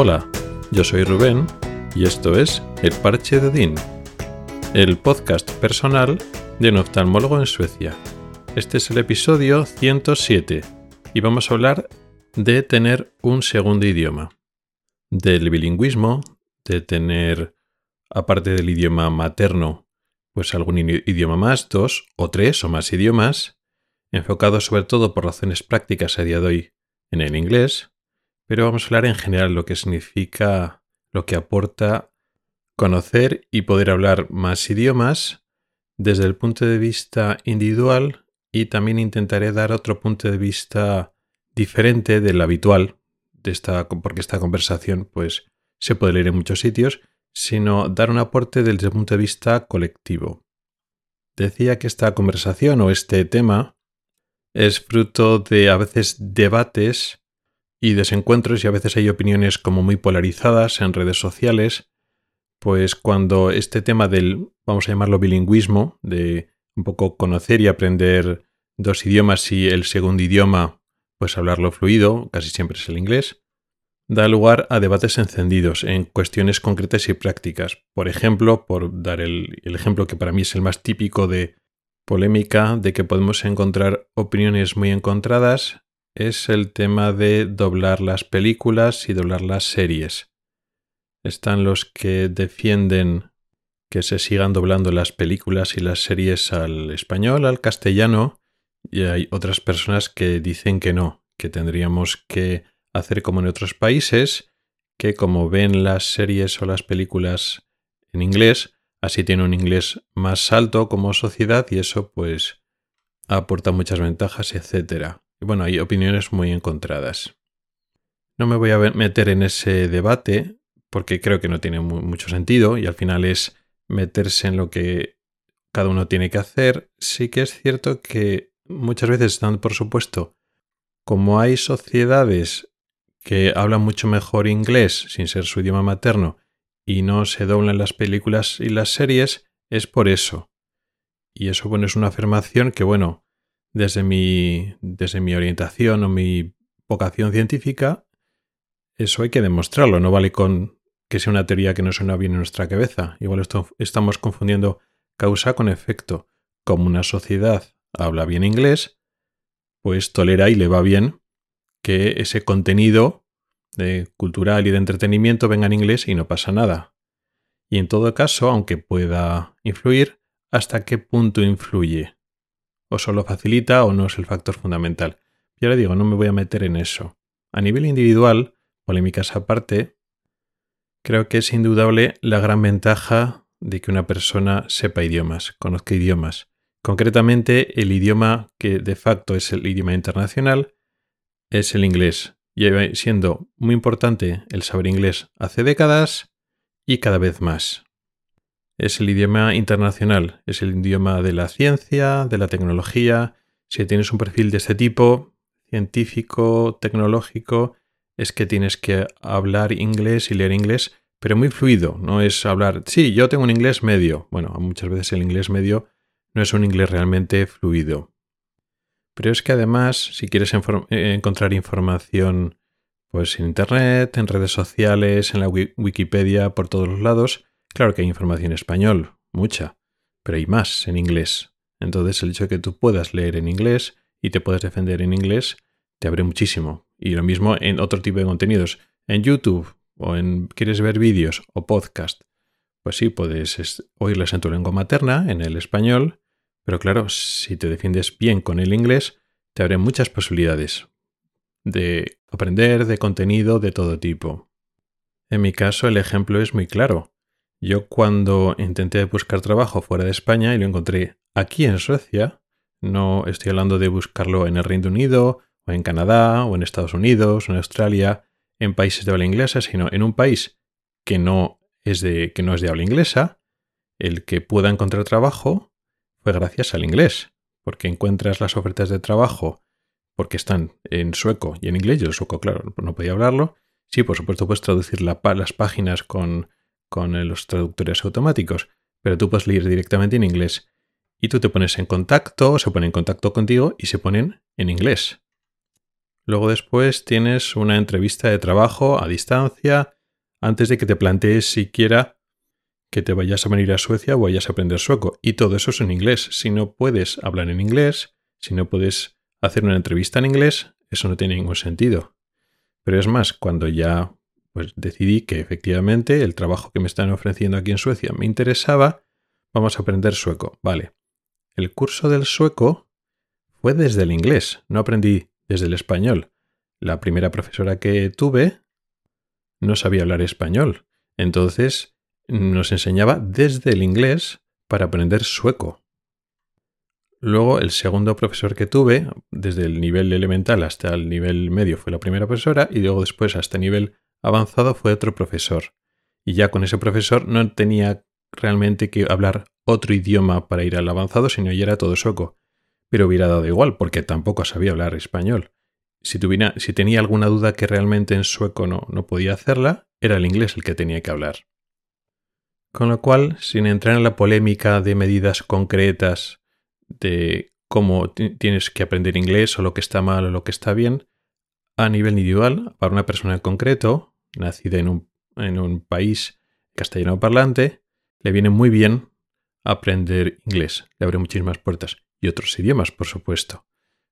Hola, yo soy Rubén y esto es El Parche de Odín, el podcast personal de un oftalmólogo en Suecia. Este es el episodio 107 y vamos a hablar de tener un segundo idioma, del bilingüismo, de tener, aparte del idioma materno, pues algún idioma más, dos o tres o más idiomas, enfocado sobre todo por razones prácticas a día de hoy en el inglés, pero vamos a hablar en general lo que significa, lo que aporta conocer y poder hablar más idiomas desde el punto de vista individual y también intentaré dar otro punto de vista diferente del habitual de esta porque esta conversación pues se puede leer en muchos sitios, sino dar un aporte desde el punto de vista colectivo. Decía que esta conversación o este tema es fruto de a veces debates y desencuentros y a veces hay opiniones como muy polarizadas en redes sociales, pues cuando este tema del, vamos a llamarlo bilingüismo, de un poco conocer y aprender dos idiomas y el segundo idioma, pues hablarlo fluido, casi siempre es el inglés, da lugar a debates encendidos en cuestiones concretas y prácticas. Por ejemplo, por dar el, el ejemplo que para mí es el más típico de polémica, de que podemos encontrar opiniones muy encontradas es el tema de doblar las películas y doblar las series. Están los que defienden que se sigan doblando las películas y las series al español, al castellano, y hay otras personas que dicen que no, que tendríamos que hacer como en otros países, que como ven las series o las películas en inglés, así tiene un inglés más alto como sociedad y eso pues aporta muchas ventajas, etcétera. Y bueno, hay opiniones muy encontradas. No me voy a meter en ese debate porque creo que no tiene mucho sentido y al final es meterse en lo que cada uno tiene que hacer. Sí que es cierto que muchas veces están, por supuesto, como hay sociedades que hablan mucho mejor inglés sin ser su idioma materno y no se doblan las películas y las series, es por eso. Y eso, bueno, es una afirmación que, bueno, desde mi, desde mi orientación o mi vocación científica, eso hay que demostrarlo. No vale con que sea una teoría que no suena bien en nuestra cabeza. Igual estamos confundiendo causa con efecto. Como una sociedad habla bien inglés, pues tolera y le va bien que ese contenido de cultural y de entretenimiento venga en inglés y no pasa nada. Y en todo caso, aunque pueda influir, ¿hasta qué punto influye? O solo facilita o no es el factor fundamental. Yo le digo, no me voy a meter en eso. A nivel individual, polémicas aparte, creo que es indudable la gran ventaja de que una persona sepa idiomas, conozca idiomas. Concretamente, el idioma que de facto es el idioma internacional es el inglés. Lleva siendo muy importante el saber inglés hace décadas y cada vez más es el idioma internacional, es el idioma de la ciencia, de la tecnología. Si tienes un perfil de este tipo, científico, tecnológico, es que tienes que hablar inglés y leer inglés, pero muy fluido. No es hablar, sí, yo tengo un inglés medio. Bueno, muchas veces el inglés medio no es un inglés realmente fluido. Pero es que además, si quieres eh, encontrar información pues en Internet, en redes sociales, en la Wikipedia, por todos los lados, Claro que hay información en español, mucha, pero hay más en inglés. Entonces el hecho de que tú puedas leer en inglés y te puedas defender en inglés te abre muchísimo. Y lo mismo en otro tipo de contenidos. En YouTube o en quieres ver vídeos o podcast. Pues sí, puedes oírles en tu lengua materna, en el español, pero claro, si te defiendes bien con el inglés, te abre muchas posibilidades de aprender de contenido de todo tipo. En mi caso, el ejemplo es muy claro. Yo cuando intenté buscar trabajo fuera de España y lo encontré aquí en Suecia, no estoy hablando de buscarlo en el Reino Unido, o en Canadá, o en Estados Unidos, o en Australia, en países de habla inglesa, sino en un país que no es de, que no es de habla inglesa, el que pueda encontrar trabajo fue gracias al inglés, porque encuentras las ofertas de trabajo porque están en sueco y en inglés, yo el sueco, claro, no podía hablarlo. Sí, por supuesto, puedes traducir las páginas con con los traductores automáticos, pero tú puedes leer directamente en inglés. Y tú te pones en contacto, se ponen en contacto contigo y se ponen en inglés. Luego después tienes una entrevista de trabajo a distancia antes de que te plantees siquiera que te vayas a venir a Suecia o vayas a aprender sueco. Y todo eso es en inglés. Si no puedes hablar en inglés, si no puedes hacer una entrevista en inglés, eso no tiene ningún sentido. Pero es más, cuando ya pues decidí que efectivamente el trabajo que me están ofreciendo aquí en Suecia me interesaba, vamos a aprender sueco. Vale. El curso del sueco fue desde el inglés, no aprendí desde el español. La primera profesora que tuve no sabía hablar español, entonces nos enseñaba desde el inglés para aprender sueco. Luego, el segundo profesor que tuve, desde el nivel elemental hasta el nivel medio, fue la primera profesora, y luego después hasta el nivel avanzado fue otro profesor. Y ya con ese profesor no tenía realmente que hablar otro idioma para ir al avanzado, sino ya era todo sueco. Pero hubiera dado igual, porque tampoco sabía hablar español. Si, tuviera, si tenía alguna duda que realmente en sueco no, no podía hacerla, era el inglés el que tenía que hablar. Con lo cual, sin entrar en la polémica de medidas concretas de cómo tienes que aprender inglés o lo que está mal o lo que está bien, a nivel individual, para una persona en concreto, nacida en un, en un país castellano parlante, le viene muy bien aprender inglés. Le abre muchísimas puertas. Y otros idiomas, por supuesto.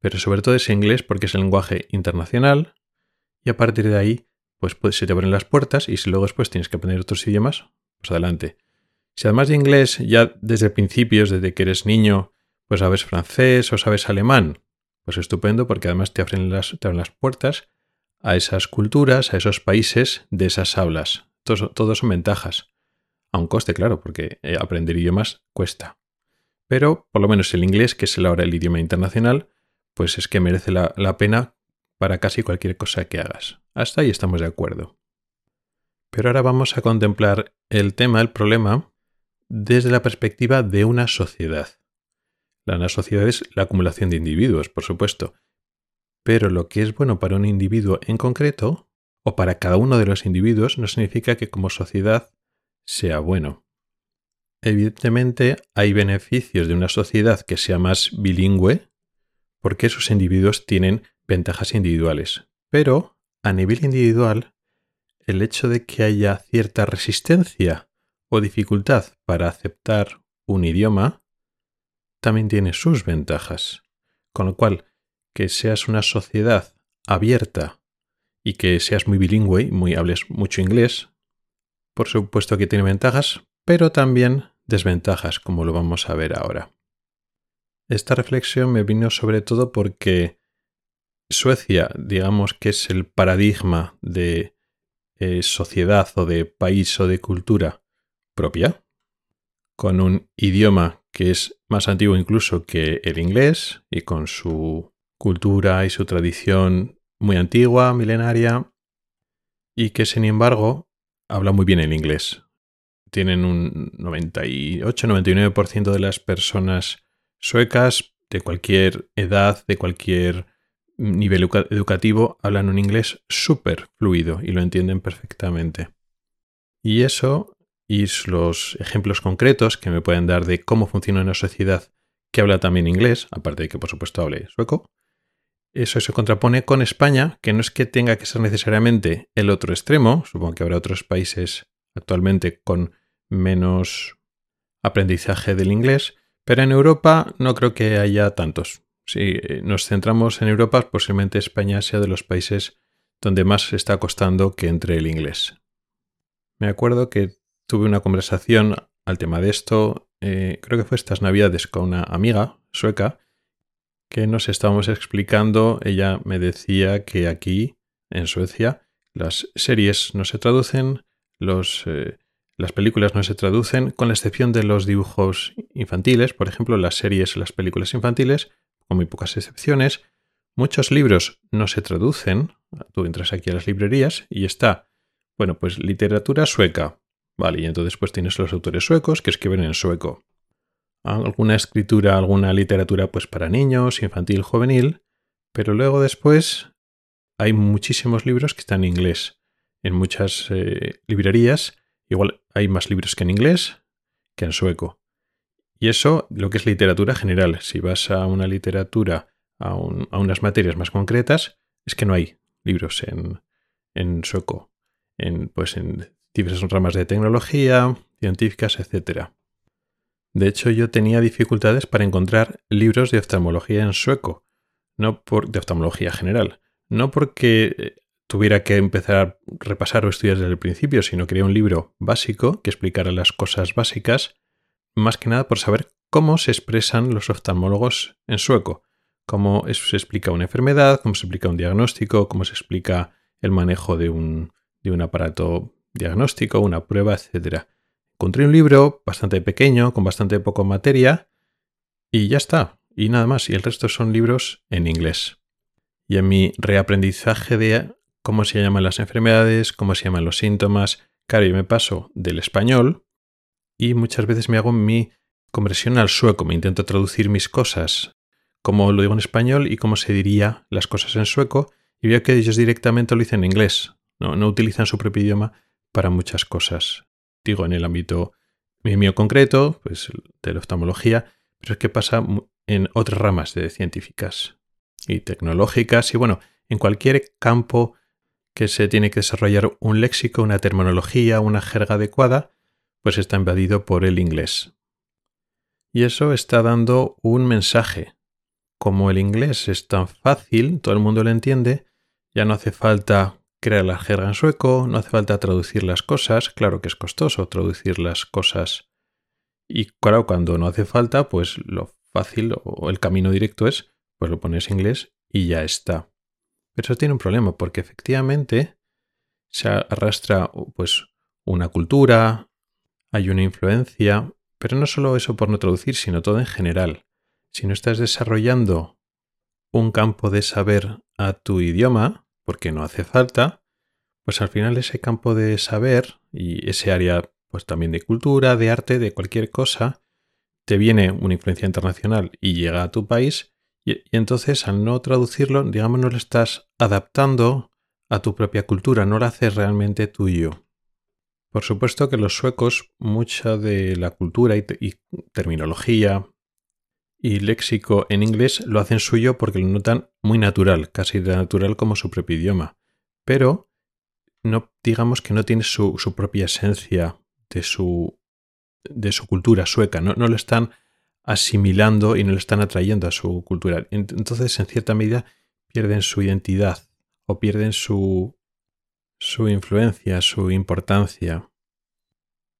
Pero sobre todo ese inglés porque es el lenguaje internacional y a partir de ahí, pues, pues se te abren las puertas y si luego después tienes que aprender otros idiomas, pues adelante. Si además de inglés ya desde principios, desde que eres niño, pues sabes francés o sabes alemán, pues estupendo porque además te abren las, las puertas a esas culturas, a esos países de esas hablas. Todos, son ventajas. A un coste, claro, porque eh, aprender idiomas cuesta. Pero por lo menos el inglés, que es ahora el idioma internacional, pues es que merece la, la pena para casi cualquier cosa que hagas. Hasta ahí estamos de acuerdo. Pero ahora vamos a contemplar el tema, el problema, desde la perspectiva de una sociedad. La sociedad es la acumulación de individuos, por supuesto. Pero lo que es bueno para un individuo en concreto, o para cada uno de los individuos, no significa que como sociedad sea bueno. Evidentemente hay beneficios de una sociedad que sea más bilingüe, porque sus individuos tienen ventajas individuales. Pero, a nivel individual, el hecho de que haya cierta resistencia o dificultad para aceptar un idioma también tiene sus ventajas. Con lo cual, que seas una sociedad abierta y que seas muy bilingüe y muy hables mucho inglés, por supuesto que tiene ventajas, pero también desventajas, como lo vamos a ver ahora. Esta reflexión me vino sobre todo porque Suecia, digamos que es el paradigma de eh, sociedad o de país o de cultura propia, con un idioma que es más antiguo incluso que el inglés y con su cultura y su tradición muy antigua, milenaria, y que sin embargo habla muy bien el inglés. Tienen un 98-99% de las personas suecas de cualquier edad, de cualquier nivel educativo, hablan un inglés súper fluido y lo entienden perfectamente. Y eso y los ejemplos concretos que me pueden dar de cómo funciona una sociedad que habla también inglés, aparte de que por supuesto hable sueco, eso se contrapone con España, que no es que tenga que ser necesariamente el otro extremo, supongo que habrá otros países actualmente con menos aprendizaje del inglés, pero en Europa no creo que haya tantos. Si nos centramos en Europa, posiblemente España sea de los países donde más está costando que entre el inglés. Me acuerdo que tuve una conversación al tema de esto, eh, creo que fue estas navidades con una amiga sueca, que nos estábamos explicando, ella me decía que aquí, en Suecia, las series no se traducen, eh, las películas no se traducen, con la excepción de los dibujos infantiles, por ejemplo, las series, las películas infantiles, con muy pocas excepciones. Muchos libros no se traducen, tú entras aquí a las librerías y está, bueno, pues literatura sueca, Vale, y entonces pues tienes los autores suecos que escriben en sueco. Alguna escritura, alguna literatura pues para niños, infantil, juvenil, pero luego después hay muchísimos libros que están en inglés. En muchas eh, librerías igual hay más libros que en inglés que en sueco. Y eso lo que es literatura general. Si vas a una literatura, a, unas materias más concretas, es que no hay libros en, en sueco, en, pues en diversas ramas de tecnología, científicas, etc. De hecho, yo tenía dificultades para encontrar libros de oftalmología en sueco, no por de oftalmología general, no porque eh, tuviera que empezar a repasar o estudiar desde el principio, sino quería un libro básico que explicara las cosas básicas, más que nada por saber cómo se expresan los oftalmólogos en sueco, cómo se explica una enfermedad, cómo se explica un diagnóstico, cómo se explica el manejo de un, de un aparato diagnóstico, una prueba, etc. Encontré un libro bastante pequeño, con bastante poco materia, y ya está, y nada más, y el resto son libros en inglés. Y en mi reaprendizaje de cómo se llaman las enfermedades, cómo se llaman los síntomas. Claro, yo me paso del español y muchas veces me hago mi conversión al sueco, me intento traducir mis cosas, como lo digo en español y cómo se diría las cosas en sueco, y veo que ellos directamente lo dicen en inglés, no, no utilizan su propio idioma para muchas cosas. Digo, en el ámbito mío concreto, pues de la oftalmología, pero es que pasa en otras ramas de científicas y tecnológicas y bueno, en cualquier campo que se tiene que desarrollar un léxico, una terminología, una jerga adecuada, pues está invadido por el inglés. Y eso está dando un mensaje. Como el inglés es tan fácil, todo el mundo lo entiende, ya no hace falta crear la jerga en sueco, no hace falta traducir las cosas, claro que es costoso traducir las cosas. Y claro, cuando no hace falta, pues lo fácil o el camino directo es, pues lo pones en inglés y ya está. Pero eso tiene un problema porque efectivamente se arrastra pues una cultura, hay una influencia, pero no solo eso por no traducir, sino todo en general. Si no estás desarrollando un campo de saber a tu idioma, porque no hace falta, pues al final ese campo de saber y ese área pues también de cultura, de arte, de cualquier cosa, te viene una influencia internacional y llega a tu país y, entonces al no traducirlo, digamos, no lo estás adaptando a tu propia cultura, no lo haces realmente tuyo. Por supuesto que los suecos, mucha de la cultura y, terminología y léxico en inglés lo hacen suyo porque lo notan muy natural, casi de natural como su propio idioma. Pero no digamos que no tiene su, propia esencia de su, de su cultura sueca, no, no lo están asimilando y no lo están atrayendo a su cultura. Entonces, en cierta medida, pierden su identidad o pierden su, su influencia, su importancia.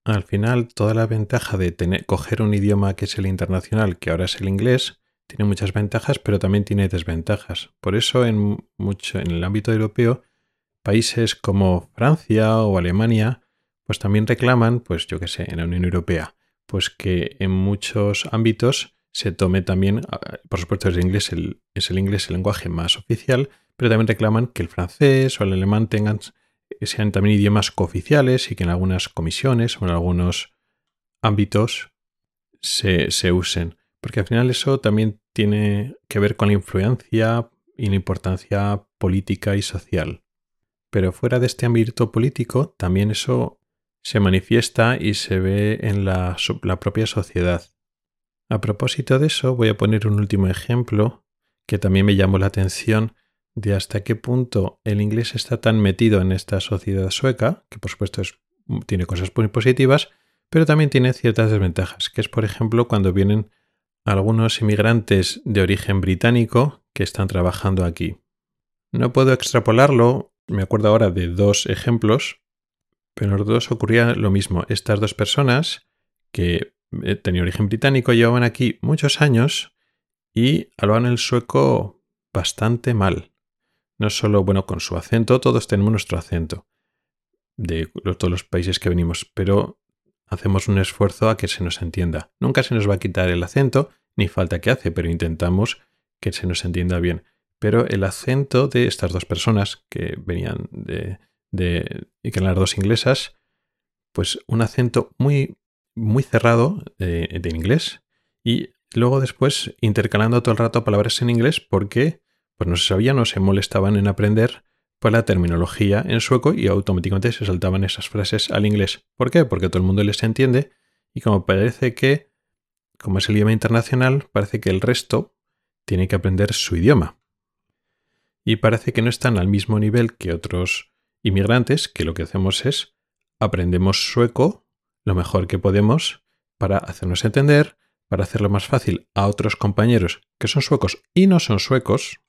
Al final, toda la ventaja de tener, coger un idioma que es el internacional, que ahora es el inglés, tiene muchas ventajas, pero también tiene desventajas. Por eso, en, mucho, en el ámbito europeo, países como Francia o Alemania, pues también reclaman, pues yo qué sé, en la Unión Europea, pues que en muchos ámbitos se tome también, ah, por supuesto es el inglés el, es el inglés el lenguaje más oficial, pero también reclaman que el francés o el alemán tengan, sean también idiomas cooficiales y que en algunas comisiones o en algunos ámbitos se, se usen. Porque al final eso también tiene que ver con la influencia y la importancia política y social. Pero fuera de este ámbito político, también eso se manifiesta y se ve en la, propia sociedad. A propósito de eso, voy a poner un último ejemplo que también me llamó la atención de hasta qué punto el inglés está tan metido en esta sociedad sueca, que por supuesto tiene cosas muy positivas, pero también tiene ciertas desventajas, que es por ejemplo cuando vienen algunos inmigrantes de origen británico que están trabajando aquí. No puedo extrapolarlo, me acuerdo ahora de dos ejemplos, pero en los dos ocurría lo mismo. Estas dos personas que eh, tenían origen británico llevaban aquí muchos años y hablaban el sueco bastante mal. No solo, bueno, con su acento, todos tenemos nuestro acento de todos los países que venimos, pero hacemos un esfuerzo a que se nos entienda. Nunca se nos va a quitar el acento, ni falta que hace, pero intentamos que se nos entienda bien. Pero el acento de estas dos personas que venían de, de, y que en las dos inglesas, pues un acento muy, muy cerrado de, inglés y luego después intercalando todo el rato palabras en inglés porque pues no se sabían o se molestaban en aprender pues, la terminología en sueco y automáticamente se saltaban esas frases al inglés. ¿Por qué? Porque todo el mundo les entiende y como parece que, como es el idioma internacional, parece que el resto tiene que aprender su idioma. y parece que no están al mismo nivel que otros inmigrantes, que lo que hacemos es aprendemos sueco lo mejor que podemos para hacernos entender, para hacerlo más fácil a otros compañeros que son suecos y no son suecos,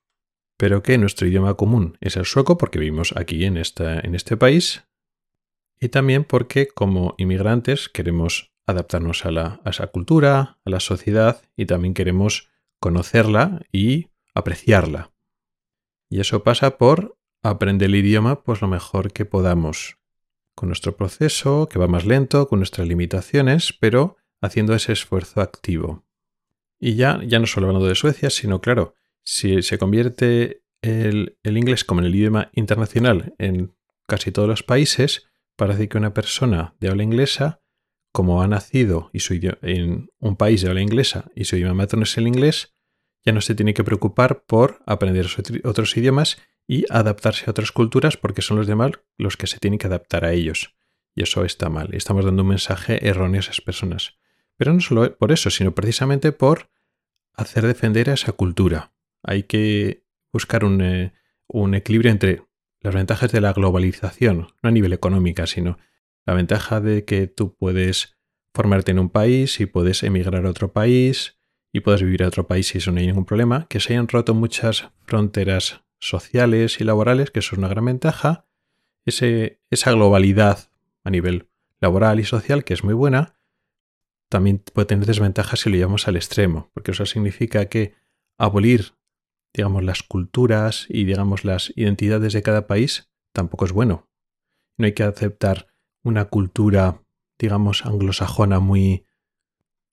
pero que nuestro idioma común es el sueco porque vivimos aquí en, esta, en este país y también porque como inmigrantes queremos adaptarnos a, la, a esa cultura, a la sociedad y también queremos conocerla y apreciarla. Y eso pasa por aprender el idioma pues lo mejor que podamos, con nuestro proceso, que va más lento, con nuestras limitaciones, pero haciendo ese esfuerzo activo. Y ya, ya no solo hablando de Suecia, sino claro, si se convierte el, el inglés como el idioma internacional en casi todos los países, parece que una persona de habla inglesa, como ha nacido y su en un país de habla inglesa y su idioma materno es el inglés, ya no se tiene que preocupar por aprender otros idiomas y adaptarse a otras culturas porque son los demás los que se tienen que adaptar a ellos. Y eso está mal. Estamos dando un mensaje erróneo a esas personas. Pero no solo por eso, sino precisamente por hacer defender a esa cultura. Hay que buscar un, eh, un equilibrio entre las ventajas de la globalización, no a nivel económica, sino la ventaja de que tú puedes formarte en un país y puedes emigrar a otro país y puedes vivir a otro país y eso no hay ningún problema, que se hayan roto muchas fronteras sociales y laborales, que eso es una gran ventaja, esa globalidad a nivel laboral y social, que es muy buena, también puede tener desventajas si lo llevamos al extremo, porque eso significa que abolir, digamos, las culturas y, digamos, las identidades de cada país tampoco es bueno. No hay que aceptar una cultura, digamos, anglosajona muy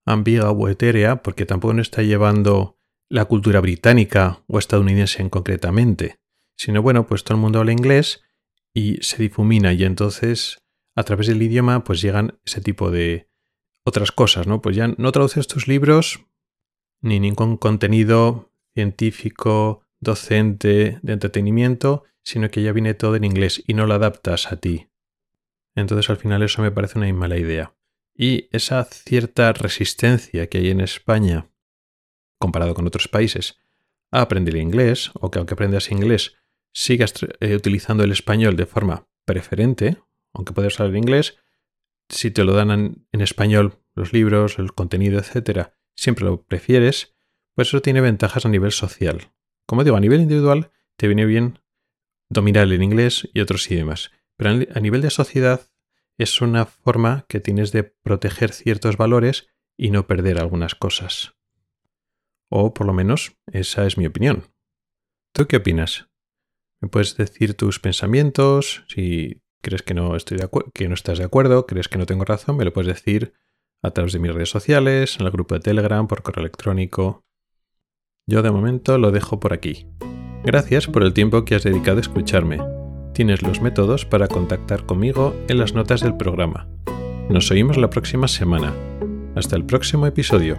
ambigua o etérea, porque tampoco nos está llevando la cultura británica o estadounidense en concretamente, sino bueno, pues todo el mundo habla inglés y se difumina y entonces a través del idioma pues llegan ese tipo de otras cosas, ¿no? Pues ya no traduces tus libros ni ningún contenido científico, docente, de entretenimiento, sino que ya viene todo en inglés y no lo adaptas a ti. Entonces al final eso me parece una mala idea. Y esa cierta resistencia que hay en España comparado con otros países, a aprender inglés, o que aunque aprendas inglés, sigas eh, utilizando el español de forma preferente, aunque puedas hablar inglés, si te lo dan en, español, los libros, el contenido, etcétera, siempre lo prefieres, pues eso tiene ventajas a nivel social. Como digo, a nivel individual te viene bien dominar el inglés y otros idiomas, pero a nivel de sociedad es una forma que tienes de proteger ciertos valores y no perder algunas cosas. O por lo menos esa es mi opinión. ¿Tú qué opinas? ¿Me puedes decir tus pensamientos? Si crees que no, estoy de que no estás de acuerdo, crees que no tengo razón, me lo puedes decir a través de mis redes sociales, en el grupo de Telegram, por correo electrónico. Yo de momento lo dejo por aquí. Gracias por el tiempo que has dedicado a escucharme. Tienes los métodos para contactar conmigo en las notas del programa. Nos oímos la próxima semana. Hasta el próximo episodio.